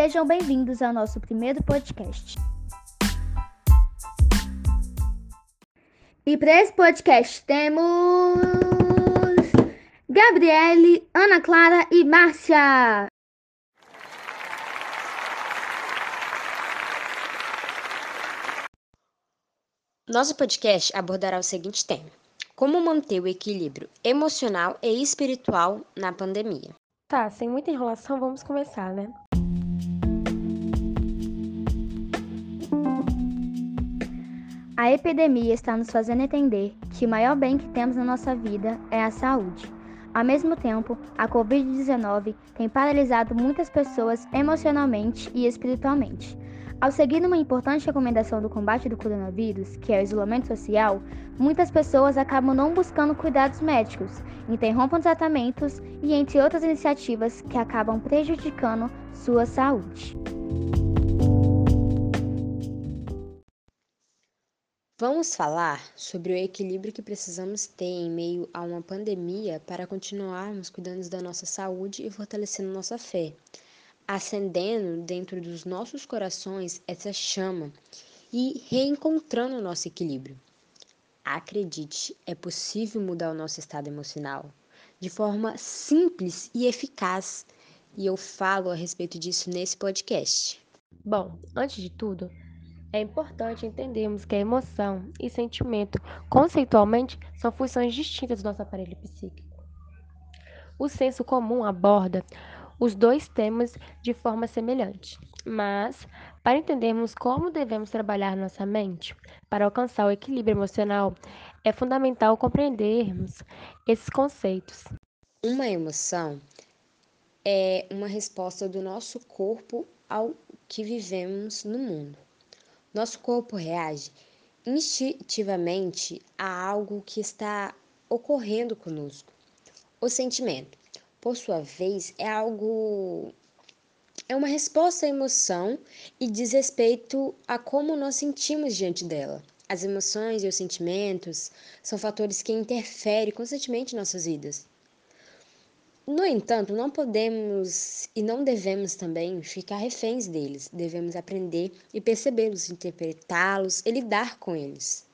Sejam bem-vindos ao nosso primeiro podcast. E para esse podcast temos Gabriele, Ana Clara e Márcia. Nosso podcast abordará o seguinte tema: Como manter o equilíbrio emocional e espiritual na pandemia. Tá, sem muita enrolação, vamos começar, né? A epidemia está nos fazendo entender que o maior bem que temos na nossa vida é a saúde. Ao mesmo tempo, a Covid-19 tem paralisado muitas pessoas emocionalmente e espiritualmente. Ao seguir uma importante recomendação do combate do coronavírus, que é o isolamento social, muitas pessoas acabam não buscando cuidados médicos, interrompem tratamentos e entre outras iniciativas que acabam prejudicando sua saúde. Vamos falar sobre o equilíbrio que precisamos ter em meio a uma pandemia para continuarmos cuidando da nossa saúde e fortalecendo nossa fé acendendo dentro dos nossos corações essa chama e reencontrando o nosso equilíbrio. Acredite, é possível mudar o nosso estado emocional de forma simples e eficaz, e eu falo a respeito disso nesse podcast. Bom, antes de tudo, é importante entendermos que a emoção e sentimento, conceitualmente, são funções distintas do nosso aparelho psíquico. O senso comum aborda os dois temas de forma semelhante. Mas, para entendermos como devemos trabalhar nossa mente para alcançar o equilíbrio emocional, é fundamental compreendermos esses conceitos. Uma emoção é uma resposta do nosso corpo ao que vivemos no mundo. Nosso corpo reage instintivamente a algo que está ocorrendo conosco. O sentimento por sua vez, é algo. É uma resposta à emoção e diz respeito a como nós sentimos diante dela. As emoções e os sentimentos são fatores que interferem constantemente em nossas vidas. No entanto, não podemos e não devemos também ficar reféns deles. Devemos aprender e percebê-los, interpretá-los e lidar com eles.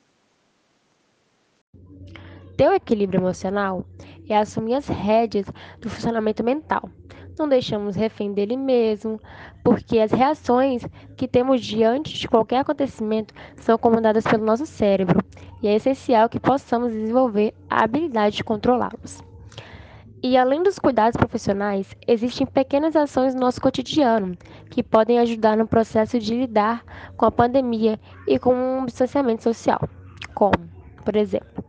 Ter o equilíbrio emocional é assumir as rédeas do funcionamento mental. Não deixamos refém dele mesmo, porque as reações que temos diante de qualquer acontecimento são comandadas pelo nosso cérebro e é essencial que possamos desenvolver a habilidade de controlá-los. E além dos cuidados profissionais, existem pequenas ações no nosso cotidiano que podem ajudar no processo de lidar com a pandemia e com um distanciamento social, como, por exemplo,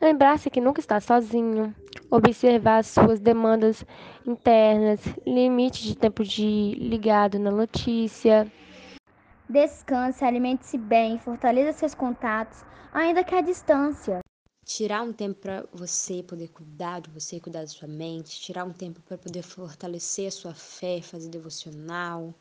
Lembrar-se que nunca está sozinho, observar suas demandas internas, limite de tempo de ligado na notícia. Descanse, alimente-se bem, fortaleça seus contatos, ainda que à distância. Tirar um tempo para você poder cuidar de você, cuidar da sua mente, tirar um tempo para poder fortalecer a sua fé, fazer devocional.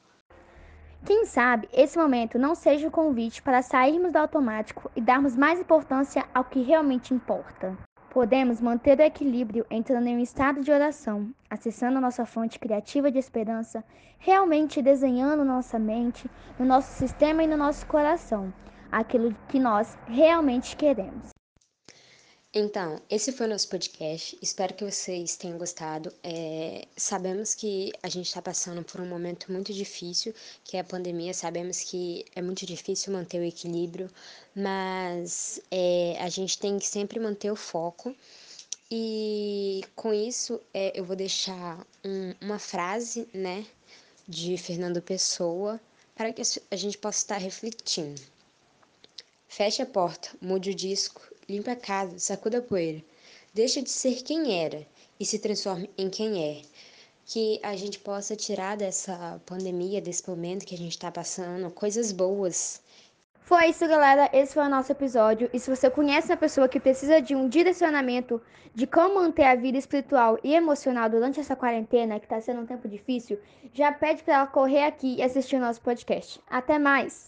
Quem sabe esse momento não seja o convite para sairmos do automático e darmos mais importância ao que realmente importa. Podemos manter o equilíbrio entrando em um estado de oração, acessando nossa fonte criativa de esperança, realmente desenhando nossa mente, no nosso sistema e no nosso coração, aquilo que nós realmente queremos. Então, esse foi o nosso podcast. Espero que vocês tenham gostado. É, sabemos que a gente está passando por um momento muito difícil, que é a pandemia. Sabemos que é muito difícil manter o equilíbrio, mas é, a gente tem que sempre manter o foco. E com isso, é, eu vou deixar um, uma frase, né, de Fernando Pessoa, para que a gente possa estar refletindo. Feche a porta, mude o disco limpe a casa, sacuda a poeira. Deixa de ser quem era e se transforme em quem é. Que a gente possa tirar dessa pandemia, desse momento que a gente está passando, coisas boas. Foi isso, galera. Esse foi o nosso episódio. E se você conhece uma pessoa que precisa de um direcionamento de como manter a vida espiritual e emocional durante essa quarentena, que está sendo um tempo difícil, já pede para ela correr aqui e assistir o nosso podcast. Até mais!